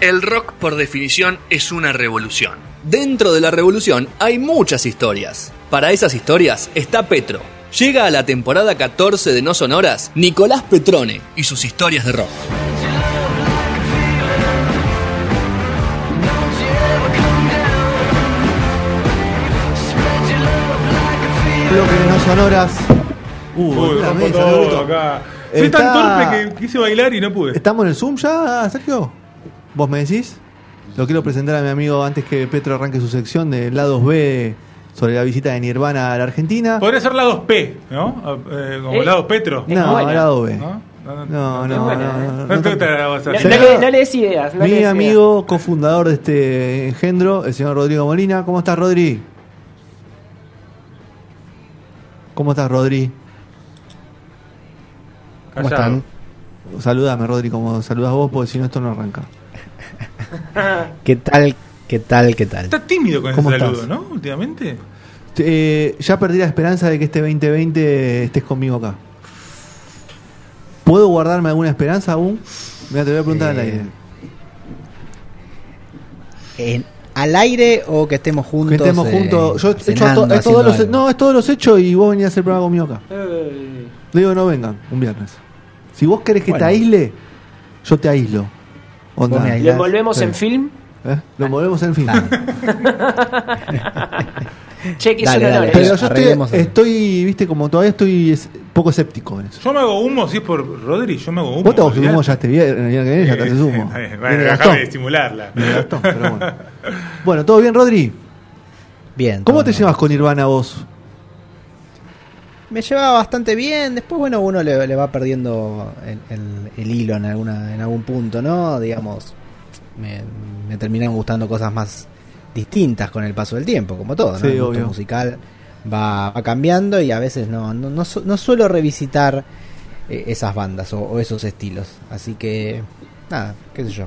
El rock, por definición, es una revolución. Dentro de la revolución hay muchas historias. Para esas historias está Petro. Llega a la temporada 14 de No Sonoras Nicolás Petrone y sus historias de rock. Bloque de no sonoras. Uh, Uy, rompo vez, todo acá. Fui Está- tan torpe que quise bailar y no pude. ¿Estamos en el Zoom ya, Sergio? ¿Vos me decís? Lo quiero presentar a mi amigo antes que Petro arranque su sección de lados B sobre la visita de Nirvana a la Argentina. Podría ser lados P, ¿no? Eh, como Eh, lados Petro. No, buena. lado B. ¿No? No, No, no, le, des ideas. Mi des ideas. amigo, cofundador de este engendro, el señor Rodrigo Molina. ¿Cómo estás, Rodri? ¿Cómo estás, Rodri? ¿Cómo Callado. están? Saludame, Rodri, como saludas vos, porque si no, esto no arranca. ¿Qué tal? ¿Qué tal? ¿Qué tal? Está tímido con ese ¿Cómo saludo, estás? ¿no? Últimamente. Eh, ya perdí la esperanza de que este 2020 estés conmigo acá. ¿Puedo guardarme alguna esperanza aún? Mira, te voy a preguntar al Eh, aire. En- ¿Al aire o que estemos juntos? Que estemos eh, juntos. Yo he hecho cenando, to- eh, haciendo todos los, algo? no, es todos los hechos y vos venís a hacer programa conmigo acá. Eh, Le digo, no vengan, un viernes. Si vos querés que te aísle, yo te aíslo. Onda. Me ¿Lo envolvemos Sí. en film? ¿Eh? Lo movemos en fin. Dale. Che, que Dale, dale. ¿eh? Pero yo estoy, estoy, viste, como todavía estoy es- poco escéptico en eso. Yo me hago humo, si es por Rodri, yo me hago humo. Vos te olvidate. humo ya este viernes, que viene ya te haces humo. Bueno, de estimularla. Gastón, pero bueno. Bueno, ¿todo bien, Rodri? Bien. ¿Cómo te bien. llevas con Nirvana vos? Me llevaba bastante bien. Después, bueno, uno le, le va perdiendo el, el- el hilo en, alguna, en algún punto, ¿no? Digamos, me, me terminan gustando cosas más distintas con el paso del tiempo, como todo, ¿no? Sí, el gusto musical va, va cambiando y a veces no, no, no, su- no suelo revisitar eh, esas bandas o, o esos estilos. Así que, nada, qué sé yo.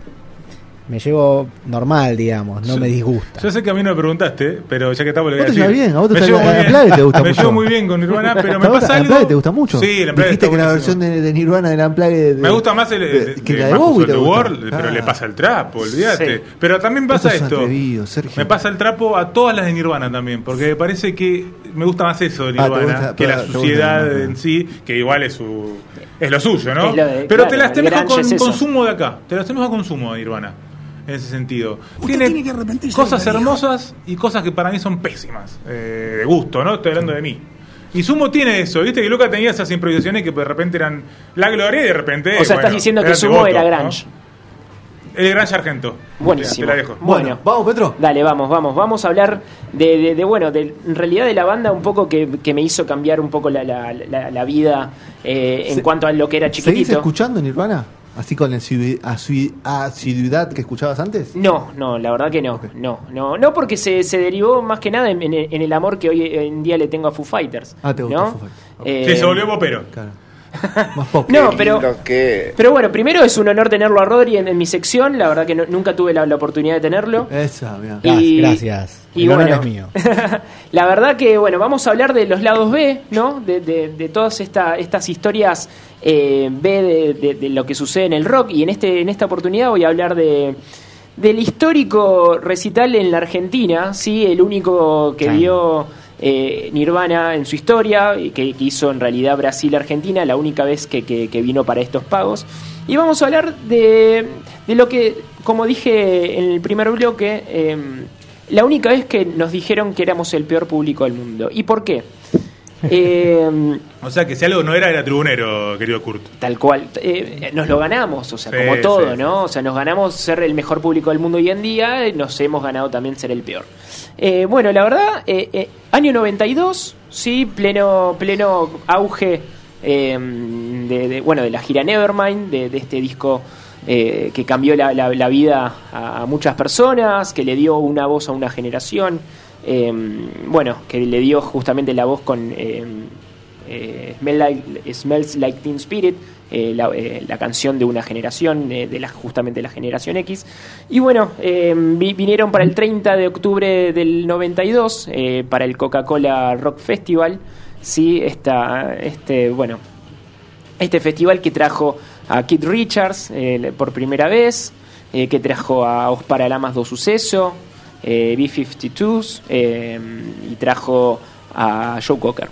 Me llevo normal, digamos, no Yo- me disgusta. Yo sé que a mí no me preguntaste, pero ya que estamos le voy a Vos te decir. llevas bien, a vos te Me llevo la- muy bien. Te gusta Me mucho. llevo muy bien con Nirvana, pero me ¿Te gusta- pasa ¿La algo. Te gusta mucho? Sí, la Dijiste que la versión de, de Nirvana de la de, Me gusta más el, de- que de la de Bowie te gusta. World, pero Ah. le pasa el trapo, olvídate. Sí. Pero también pasa esto. atrevido. Me pasa el trapo a todas las de Nirvana también, porque me parece que me gusta más eso de Ah, Nirvana gusta- que la suciedad en sí, que igual es su es lo suyo, ¿no? Es lo de- Pero claro, te las grunge con consumo de acá, te las tenés a consumo de Nirvana. En ese sentido. Tiene, cosas hermosas y cosas que para mí son pésimas. eh, de gusto, ¿no? Estoy hablando de mí. Y Sumo tiene eso, viste que Luca tenía esas improvisaciones que de repente eran la gloria y de repente. O sea, estás bueno, diciendo que Sumo era ¿no? grunge. El Grunge Argento. Buenísimo. Te la dejo. Bueno, vamos, Petro. Dale, vamos, vamos. Vamos a hablar de, de- de, bueno, de, en realidad de la banda un poco que, que me hizo cambiar un poco la, la- la- la vida eh, en cuanto a lo que era ¿Seguís chiquitito. escuchando Nirvana? ¿Así con la asiduidad que escuchabas antes? No, no, la verdad que no, no, no, no porque se, se derivó más que nada en, en el- en el amor que hoy en día le tengo a Foo Fighters. Ah, te gusta ¿no? Foo Fighters. Ok. Eh, Sí, se volvió popero. Claro. Más pop. No, pero, pero bueno, primero es un honor tenerlo a Rodri en, en mi sección. La verdad que no- nunca tuve la, la oportunidad de tenerlo. Esa, mira. Gracias, Y- gracias. y El honor es mío. la verdad que, bueno, vamos a hablar de los lados B, ¿no? De, de- de todas esta- estas historias eh, B de, de- de lo que sucede en el rock. Y en, este, en esta oportunidad voy a hablar de del histórico recital en la Argentina, ¿sí? El único que dio eh, Nirvana en su historia, que, que hizo en realidad Brasil-Argentina, la única vez que, que- que vino para estos pagos. Y vamos a hablar de, de lo que, como dije en el primer bloque, eh, la única vez que nos dijeron que éramos el peor público del mundo. ¿Y por qué? Eh, O sea que si algo no era, era tribunero, querido Kurt. Tal cual. Eh, nos lo ganamos, o sea, Sí, como todo, sí, ¿no? O sea, nos ganamos ser el mejor público del mundo hoy en día, eh, nos hemos ganado también ser el peor. Eh, bueno, la verdad, año 92, sí, pleno, pleno auge eh, de, de, bueno, de la gira Nevermind, de, de este disco eh, que cambió la, la- la vida a, a muchas personas, que le dio una voz a una generación, eh, bueno, que le dio justamente la voz con... eh, eh, Smells Like Teen Spirit, eh, la, eh, la canción de una generación, de la, justamente la generación X. Y bueno, vi- vinieron para el 30 de octubre del 92, eh, para el Coca-Cola Rock Festival. Sí, esta, este, bueno, este festival que trajo a Keith Richards por primera vez, que trajo a Os Paralamas do Suceso, eh, B-52s eh, y trajo a Joe Cocker.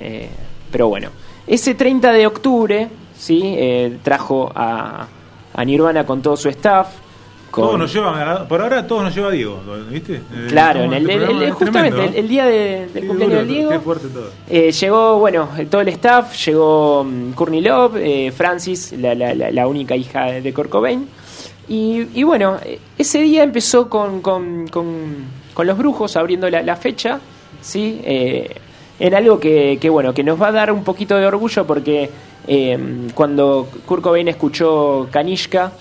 Eh, pero bueno, ese 30 de octubre ¿sí? Trajo a, a Nirvana con todo su staff. Con, Todos nos llevan a- por ahora todos nos lleva Diego, ¿viste? Claro, en el, este el- el- justamente tremendo, el, día de- del cumpleaños del Diego. Qué fuerte todo. Llegó, bueno, todo el staff, llegó mm, Courtney Love, Francis, la, la- la- la única hija de, de Kurt Cobain. Y, y bueno, eh, ese día empezó con, con- con- los brujos abriendo la, fecha, ¿sí? Eh, en algo que, que, bueno, que nos va a dar un poquito de orgullo porque eh, cuando Kurt Cobain escuchó Kanishka,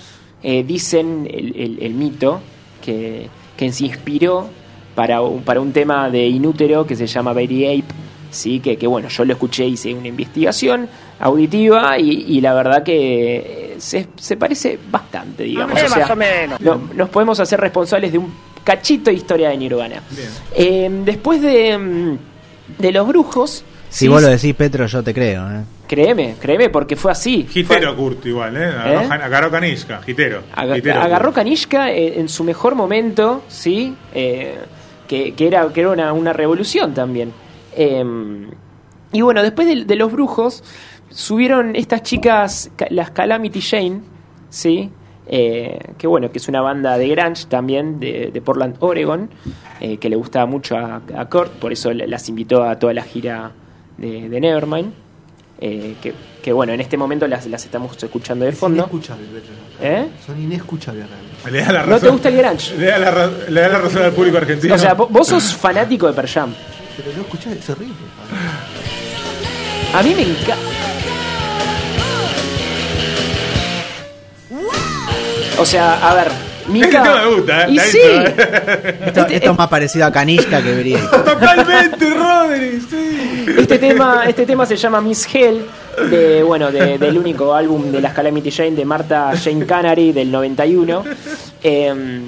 eh, dicen el, el- mito que, que se inspiró para un, para un tema de Inútero que se llama Baby Ape, sí, que, que bueno, yo lo escuché, hice una investigación auditiva y, la verdad que eh, se, se parece bastante, digamos. Eh, o sea, más o menos. no- nos podemos hacer responsables de un cachito de historia de Nirvana. Bien. Eh, después de, mm, de los brujos, Si sí, vos lo decís, Petro, yo te creo. ¿eh? créeme, créeme, porque fue así. Gitero Fue- Kurt igual, ¿eh? Agarró, ¿Eh? agarró Kanishka, Gitero. Aga- Gitero agarró Kurt. Kanishka eh, en su mejor momento, ¿sí? Eh, que, que era, que era una, una revolución también. Eh, y bueno, después de, de los brujos, subieron estas chicas, ca- las Calamity Jane, ¿sí? Eh, que bueno, que es una banda de grunge también, de, de Portland, Oregon, eh, que le gustaba mucho a, a Kurt, por eso la- las invitó a toda la gira de, de Nevermind. eh, que, que bueno, en este momento las, las estamos escuchando de Es fondo. inescuchable, Petro. ¿Eh? Son inescuchables realmente. Le da la ¿No te razón- gusta el grunge? Le da la, ra- le da la razón al público argentino. O sea, vo- vos sos fanático de Pearl Jam. Pero no escuchás, es horrible. A mí me encanta. O sea, a ver, Mika. Este tema me gusta, ¿eh? Y sí. ¿eh? Esto, esto es más parecido a Kanishka que Vería. Totalmente, Rodri, sí. Este tema, este tema se llama Miss Hell, de, bueno, de- del único álbum de las Calamity Jane de Marta Jane Canary del 91. Eh,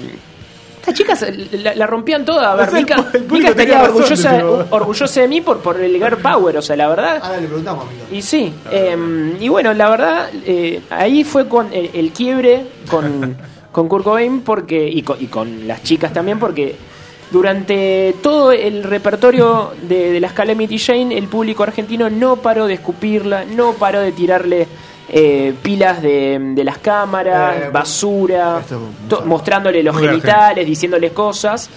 estas chicas la, la rompían toda. A ver, el Mika, el Mika tenía estaría razón, orgullosa, orgullosa de mí por, por el girl power, o sea, la verdad. Ahora le preguntamos, amigo. Y sí, eh, y bueno, la verdad, eh, ahí fue con el, el quiebre con, con Kurt Cobain porque, y, con, y con las chicas también, porque durante todo el repertorio de, de las Calamity Jane, el público argentino no paró de escupirla, no paró de tirarle eh, pilas de, de las cámaras, Eh, basura, esto to- mostrándole los genitales, diciéndoles cosas.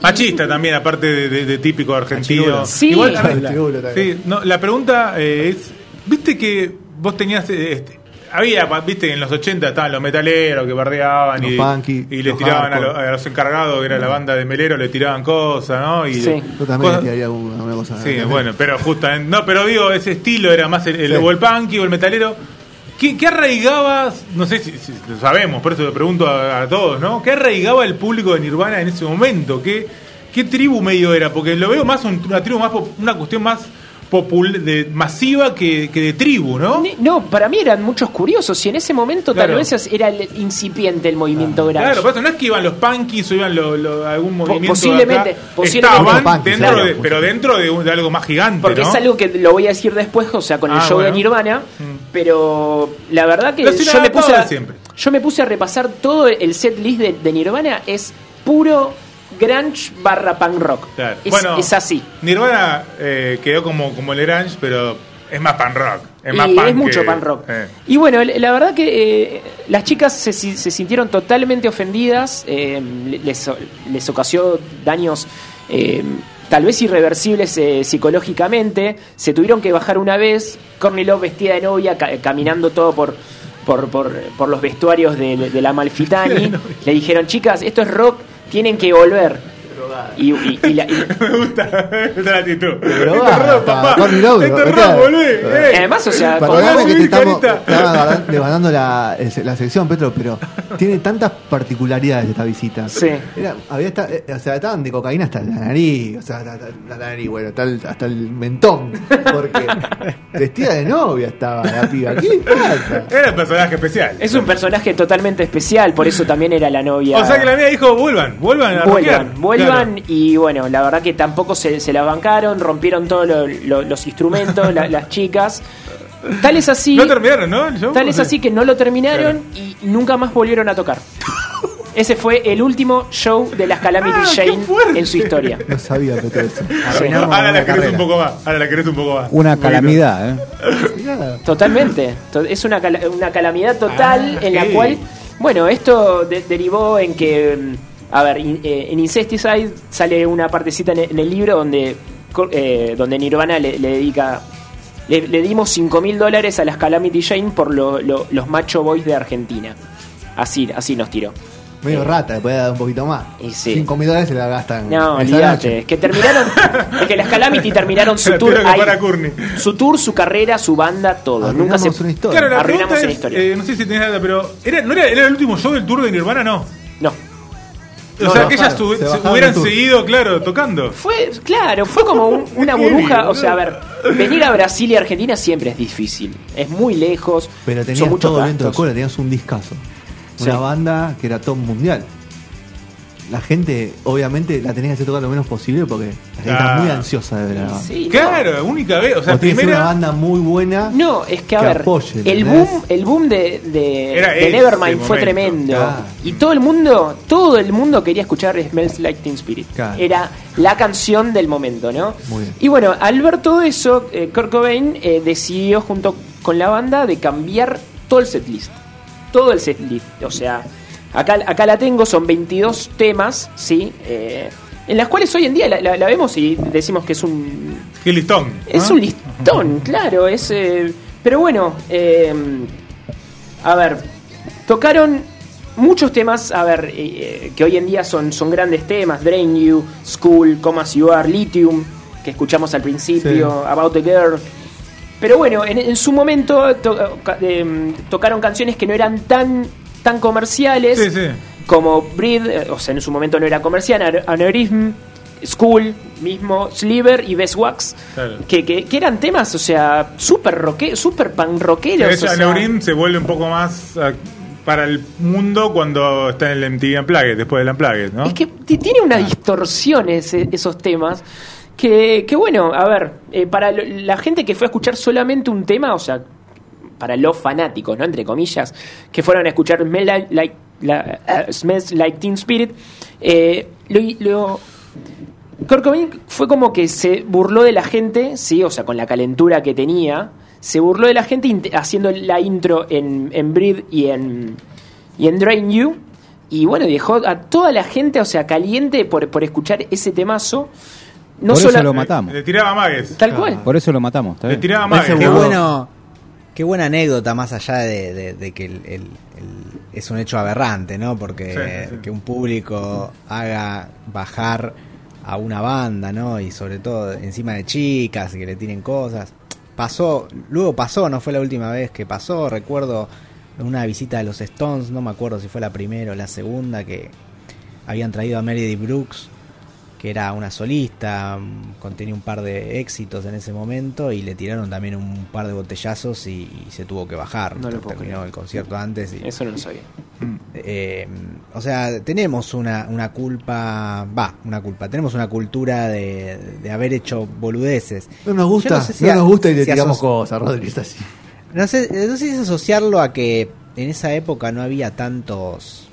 Machista también, aparte de, de- de típico argentino. Sí. Igual, a ver, Machirulo también. sí, no, la pregunta eh, es, ¿viste que vos tenías... eh, este, había, viste, en los 80 estaban los metaleros que bardeaban Los y, punky, y le los tiraban a, hardcore. lo- a los encargados, que era la banda de Melero, le tiraban cosas, ¿no? Y Sí. Yo también cosas- le tiraría una, una cosa. Sí, bueno, pero justamente. No, pero digo, ese estilo era más el, el, Sí. o el punky o el metalero. ¿Qué, qué arraigaba? No sé si, si lo sabemos, por eso lo pregunto a, a todos, ¿no? ¿Qué arraigaba el público de Nirvana en ese momento? ¿Qué, qué tribu medio era? Porque lo veo más un- una tribu, más una cuestión más popul de, masiva que, que de tribu, ¿no? Ni- No, para mí eran muchos curiosos y en ese momento Claro. tal vez era el incipiente el movimiento grunge. Claro, por eso no es que iban los punkies o iban lo- lo- algún movimiento. posiblemente, de acá. posiblemente. Estaban Los punkies, dentro claro. de, pero dentro de, un- de algo más gigante. Porque ¿no? es algo que lo voy a decir después, o sea, con el Ah, show bueno. de Nirvana, Mm. Pero la verdad que yo me, puse a, siempre. yo me puse a repasar todo el set list de, de Nirvana, es puro grunge barra punk rock. Claro. Es, Bueno, es así. Nirvana eh, quedó como, como el grunge, pero es más punk rock. Es más y punk es mucho que- punk rock. eh. Y bueno, la verdad que eh, las chicas se, si- se sintieron totalmente ofendidas, les, les ocasionó daños tal vez irreversibles eh, psicológicamente, se tuvieron que bajar una vez, Courtney Love vestida de novia, ca- caminando todo por... Por, por, por los vestuarios de, de la Malfitani, le dijeron, chicas, esto es rock, tienen que volver. Y, y- y la- y- Me gusta, la actitud. Papá. Esto es rock, volvé. eh. además, o sea, Perdóname que te estamos estaba levantando la, la sección, Petro, pero tiene tantas particularidades esta visita. Sí. Era, había esta- eh, o sea, estaban de cocaína hasta la nariz, o sea, hasta, hasta la nariz, bueno, hasta el, hasta el mentón, porque vestida de novia estaba la piba. ¿Qué pasa? Era un personaje especial. es un personaje totalmente especial, por eso también era la novia. O sea que la mía dijo, vuelvan, vuelvan a. Vuelvan, vuelvan Y bueno, la verdad que tampoco se, se la bancaron, rompieron todos lo- lo- los instrumentos, la- las chicas. Tal es así, No terminaron, ¿no? Show? tal es Sí. así que no lo terminaron y nunca más volvieron a tocar. Ese fue el último show de las Calamity Ah, Jane en su historia. No sabía Petro eso. Ahora una la querés un poco más. Ahora la querés un poco más. Una calamidad, ¿eh? Totalmente. To- Es una, una calamidad total Ah, en la cual, bueno, esto de- derivó en que, mm, a ver, in- eh, en Incesticide sale una partecita en el, en el libro donde, eh, donde Nirvana le, le dedica, le, le dimos 5 mil dólares a las Calamity Jane por lo- lo- los macho boys de Argentina. Así, así nos tiró. Medio rata, le puede dar un poquito más. Y sí. 5 mil dólares se la gastan. No, olvídate. Es que terminaron. es que las Calamity terminaron su tour. ahí. Su tour, su carrera, su banda, todo. Nunca se. una historia. Claro, la Arruinamos una historia. eh, no sé si tenés data, pero ¿era, ¿no era, era el último show del tour de Nirvana? No. No. O sea, no, que ellas se hubieran seguido, claro, tocando. Fue, claro, fue como un- una burbuja. O sea, a ver, venir a Brasil y Argentina siempre es difícil. Es muy lejos. Pero son tenías muchos todo dentro de gastos. cola, tenías un discazo. Una Sí. banda que era top mundial. La gente, obviamente, la tenías que hacer tocar lo menos posible porque la gente está muy ansiosa de ver a la banda. Sí, no. Claro, única vez. O sea, o tienes que ser una banda muy buena. No, es que a Que ver, apoye, el boom, el boom de, de, Era de ese Nevermind fue momento, tremendo. claro. Y todo el mundo, todo el mundo quería escuchar Smells Like Teen Spirit. Claro. Era la canción del momento, ¿no? Muy bien. Y bueno, al ver todo eso, eh, Kurt Cobain eh, decidió junto con la banda de cambiar todo el setlist. Todo el setlist. O sea, acá, acá la tengo, son 22 temas, ¿sí? Eh, en las cuales hoy en día la, la- la vemos y decimos que es un Qué listón. es un listón, claro. Es, eh, pero bueno, eh, a ver, tocaron muchos temas, a ver, eh, que hoy en día son, son grandes temas. Drain You, School, Come As You Are, Lithium, que escuchamos al principio, About the Girl. Pero bueno, en, en su momento to- eh, tocaron canciones que no eran tan, tan comerciales Sí, sí. como Breed, eh, o sea, en su momento no era comercial, An- Aneurism, School, mismo, Sliver y Best Wax, Claro. que, que, que eran temas, o sea, super roque, super pan rockeros. O sea, se vuelve un poco más ah, para el mundo cuando está en el MTV Unplugged, después del Unplugged, ¿no? Es que ti- tiene unas distorsiones eh, esos temas. Que, que bueno, a ver, eh, para la gente que fue a escuchar solamente un tema, o sea, para los fanáticos, ¿no? Entre comillas, que fueron a escuchar Smell Like, like- la- eh, Smells Like Teen Spirit, eh, lo, lo- Kurt Cobain fue como que se burló de la gente, sí, o sea, con la calentura que tenía, se burló de la gente haciendo la intro en, en Breathe y en, y en Drain You. Y bueno, dejó a toda la gente, o sea, caliente por, por escuchar ese temazo. No Por eso lo matamos. Le tiraba magues. Tal cual. Por eso lo matamos. ¿está Le tiraba magues. Qué bueno, qué buena anécdota más allá de, de- de que el- el- el- es un hecho aberrante, ¿no? Porque Sí, sí, sí. que un público haga bajar a una banda, ¿no? Y sobre todo encima de chicas que le tiren cosas. Pasó, luego pasó, no fue la última vez que pasó. Recuerdo una visita a los Stones, no me acuerdo si fue la primera o la segunda, que habían traído a Meredith Brooks que era una solista, contenía un par de éxitos en ese momento y le tiraron también un par de botellazos y, y se tuvo que bajar. No lo puedo Terminó creer. el concierto antes. Y, Eso no lo sabía. eh, o sea, tenemos una, una culpa, va, una culpa, tenemos una cultura de, de haber hecho boludeces. No nos gusta, no no, sé si a- nos gusta y le si tiramos cosas, Rodri, es así. No sé, no sé si es asociarlo a que en esa época no había tantos.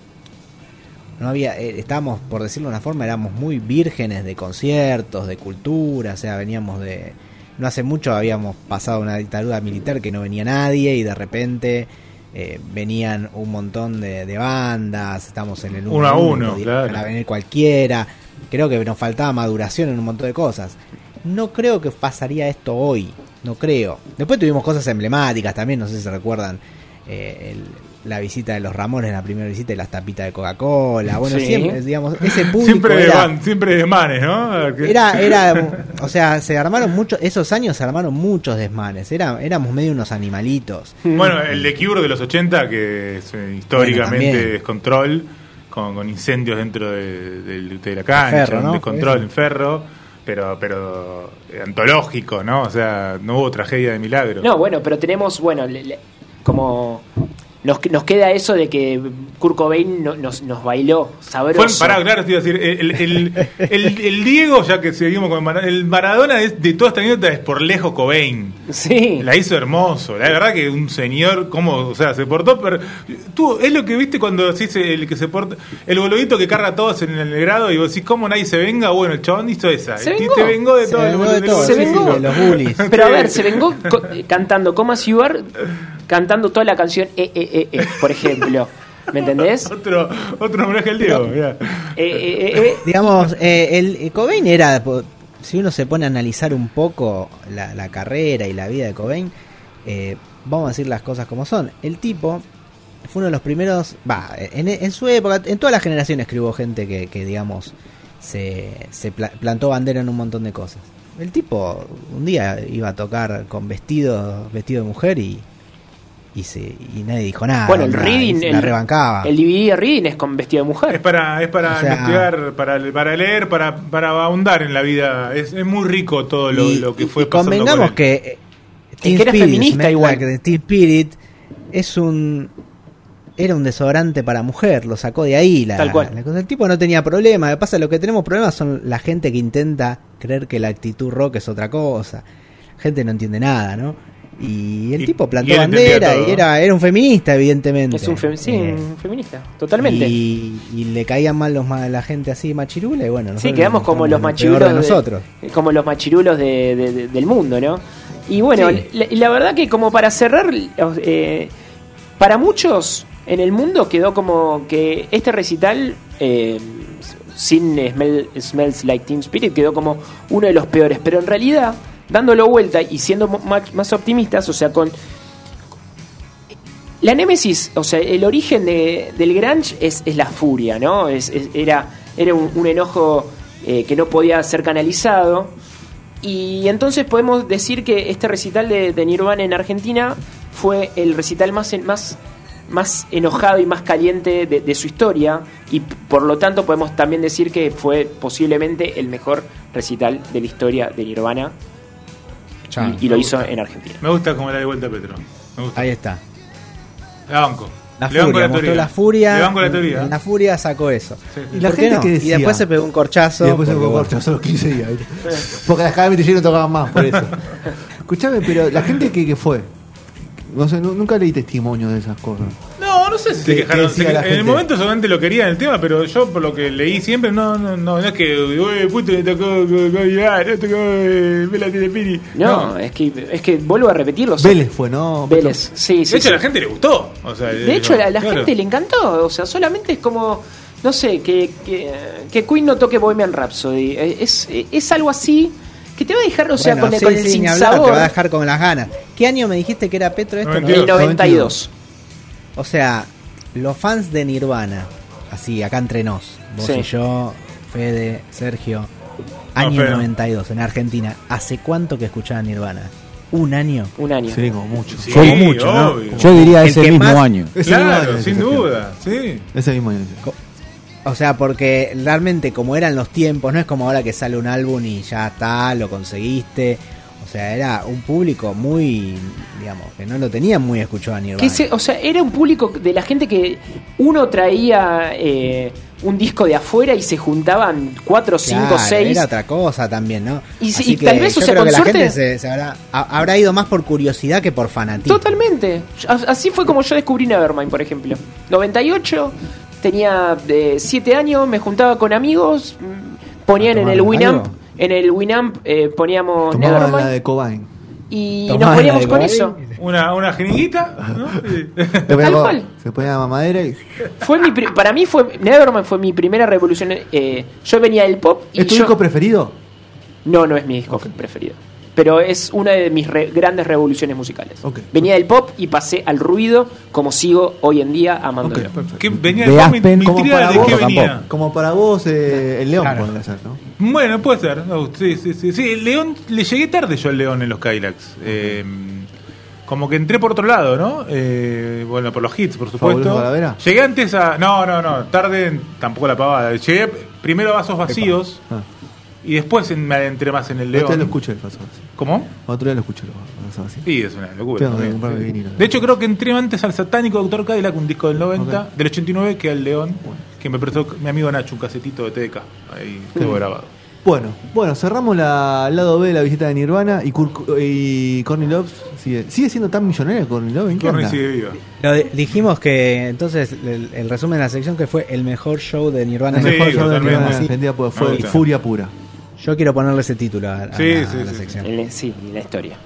No había. eh, estábamos, por decirlo de una forma, éramos muy vírgenes de conciertos, de cultura, o sea, veníamos de. No hace mucho habíamos pasado una dictadura militar que no venía nadie y de repente eh, venían un montón de, de bandas, estamos en el Uno a uno, claro. llegar a venir cualquiera. Creo que nos faltaba maduración en un montón de cosas. No creo que pasaría esto hoy, no creo. Después tuvimos cosas emblemáticas también, no sé si se recuerdan eh, el- la visita de los Ramones, la primera visita y las tapitas de Coca-Cola. Bueno, Sí. siempre, digamos, ese público Siempre de, era, van- siempre de manes, ¿no? Era, era, o sea, se armaron muchos, esos años se armaron muchos desmanes, era, éramos medio unos animalitos. Bueno, el de Cure de los 80, que es eh, históricamente descontrol, con, con incendios dentro de, de- de la cancha, Ferro, un ¿no? descontrol en ferro, pero, pero eh, antológico, ¿no? O sea, no hubo tragedia de milagro. No, bueno, pero tenemos, bueno, le- le- como nos, nos queda eso de que Kurt Cobain no- nos, nos bailó Fue, sabroso. pará, claro, te iba a decir, el, el, el- el Diego, ya que seguimos con Maradona, el Maradona es- de toda esta anécdota es por lejos Cobain. Sí. La hizo hermoso, la verdad que un señor, como, o sea, se portó, pero tú, es lo que viste cuando decís el que se porta, el boludito que carga a todos en el grado y vos decís, ¿cómo nadie se venga? Bueno, el chabón hizo esa. Se vengó. te vengó de Se todo. el vengó de todo, Se sí, sí, vengó. de los bullies. Pero a ver, se vengó co- eh, cantando Coma Ciudad, cantando toda la canción E, E, E, E, por ejemplo. ¿Me entendés? Otro, otro homenaje al Diego. Eh, eh, eh, eh. Digamos, eh, el Cobain era, si uno se pone a analizar un poco la, la carrera y la vida de Cobain, eh, vamos a decir las cosas como son. El tipo fue uno de los primeros, va, en, en su época, en todas las generaciones que hubo gente que, que, digamos, se, se pla- plantó bandera en un montón de cosas. El tipo un día iba a tocar con vestido, vestido de mujer y, y, se, y nadie dijo nada. bueno, el reading, se la el, rebancaba. el DVD de reading es con vestido de Es mujer. para, es para O sea- investigar, para, para leer, para, para ahondar en la vida. Es, es muy rico todo lo, y, lo que fue y pasando convengamos con él. que eh, Teen que era Spirit, feminista igual. Like Teen Spirit es un era un desodorante para mujer, lo sacó de ahí la, Tal cual. la. El tipo no tenía problema, lo que pasa lo que tenemos problemas son la gente que intenta creer que la actitud rock es otra cosa. La gente no entiende nada, ¿no? Y el Y- tipo plantó bandera y era, era un feminista, evidentemente. Es un, fem- sí, Eh, un feminista, totalmente. Y, y le caían mal los ma- la gente así machirula y bueno, Sí, quedamos como los machirulos de de- nosotros. como los machirulos de- de- de- del mundo, ¿no? Y bueno, Sí. la, la verdad que como para cerrar, eh, para muchos en el mundo quedó como que este recital eh, sin Smell- Smells Like Teen Spirit quedó como uno de los peores, pero en realidad dándolo vuelta y siendo más, optimistas, o sea, con la némesis, o sea, el origen de- del grunge es, la furia, ¿no? Es, es- era era un, enojo eh, que no podía ser canalizado. Y entonces podemos decir que este recital de, Nirvana en Argentina fue el recital más, en- más, más enojado y más caliente de, su historia. Y por lo tanto podemos también decir que fue posiblemente el mejor recital de la historia de Nirvana. Y, y lo hizo en Argentina. Me gusta como la de vuelta Petro. Me gusta. Ahí está. La banco. La Le banco furia, mostró teoría. la furia. Le banco la teoría. La furia sacó eso. Sí, sí. Y la ¿Por qué gente no? que Y decía. después se pegó un corchazo. Y después se fue bueno, corto, solo 15 días. Porque las KM no tocaban más, por eso. Escuchame, pero la gente que, que fue. No sé, nu- nunca leí testimonios de esas cosas. No, sé si se ¿Qué- quejaron. Se en el momento solamente lo querían el tema, pero yo por lo que leí siempre, no, no, no, no es que, uy, puto, le tocó, tocó eh, Vela Telepiri. No, es que es que vuelvo a repetirlo. Vélez fue, ¿no? Vélez, sí, sí. De hecho, sí. a la gente le gustó. O sea, De hecho, la, la claro. gente le encantó. O sea, solamente es como, no sé, que, que, que Queen no toque Bohemian Rhapsody. Eh, Es, es algo así que te va a dejar, o sea, bueno, con, el- sí, con el sí, sin hablar, sabor. Te va a dejar con las ganas. ¿Qué año me dijiste que era Petro esto? 92. El 92. O sea, los fans de Nirvana, así, acá entre nos, vos Sí. y yo, Fede, Sergio, año Fede. 92 en Argentina, ¿hace cuánto que escuchaban Nirvana? ¿Un año? Un año. Sí, como mucho. Sí, Como mucho, ¿no? Yo diría ese mismo más- año. Ese Claro, año, sin duda. Sí. Ese mismo año. O sea, porque realmente como eran los tiempos, no es como ahora que sale un álbum y ya está, lo conseguiste. O sea, era un público muy, digamos, que no lo tenían muy escuchado a Nirvana. Que se- o sea, era un público de la gente que uno traía eh, un disco de afuera y se juntaban cuatro, cinco, seis. Era otra cosa también, ¿no? Y Así y que tal vez, o sea, con la gente se, se habrá, ha- habrá ido más por curiosidad que por fanatismo. Totalmente. Así fue como yo descubrí Nevermind, por ejemplo. 98, tenía 7 años, me juntaba con amigos, mm, ponían en el ¿Tomaban Winamp, algo? En el Winamp eh, poníamos Tomaban la de Cobain. y Tomaban nos poníamos con Cobain. eso. Una, una jeringuita, ¿no? Ponía, cual. se ponía la mamadera y. Fue mi pri- para mí fue Nevermind fue mi primera revolución. eh, yo venía del pop y ¿Es tu yo- disco preferido? No, no es mi disco preferido. Pero es una de mis re- grandes revoluciones musicales. Ok. Venía del pop y pasé al ruido como sigo hoy en día amándolo. ¿Qué venía De el? Mi- mi como para de vos, qué tampoco. venía. Como para vos, eh, el León Claro. podría ser, ¿no? Bueno, puede ser. No, sí, sí, sí, León, le llegué tarde yo al León en los Kylax. Eh, como que entré por otro lado, ¿no? Eh, bueno, por los hits, por supuesto. Llegué antes a. No, no, no. Tarde, tampoco la pavada. Llegué primero a vasos vacíos. Ah. Y después en- me adentré más en el Otro día lo León. escuché el Paso así. ¿Cómo? Otro día lo escuché el Paso así. Sí, es una locura. Vinilo. De hecho, creo que entré antes al satánico Doctor Cadillac, un disco del 90, Ok. del 89, que al León, que me prestó mi amigo Nacho, un casetito de TDK. Ahí quedó grabado. Bueno, bueno, cerramos la, el lado B de la visita de Nirvana y, Kurt- y Courtney Love sigue, sigue siendo tan millonaria Courtney Love. ¿en qué Corny sigue viva. Lo de- dijimos que entonces el, el resumen de la sección que fue el mejor show de Nirvana. El Sí, mejor show de totalmente. Nirvana Sí. Argentina porque Me fue furia pura. Yo quiero ponerle ese título a, a Sí, la, sí, a la sí. sección. En- sí, en la historia.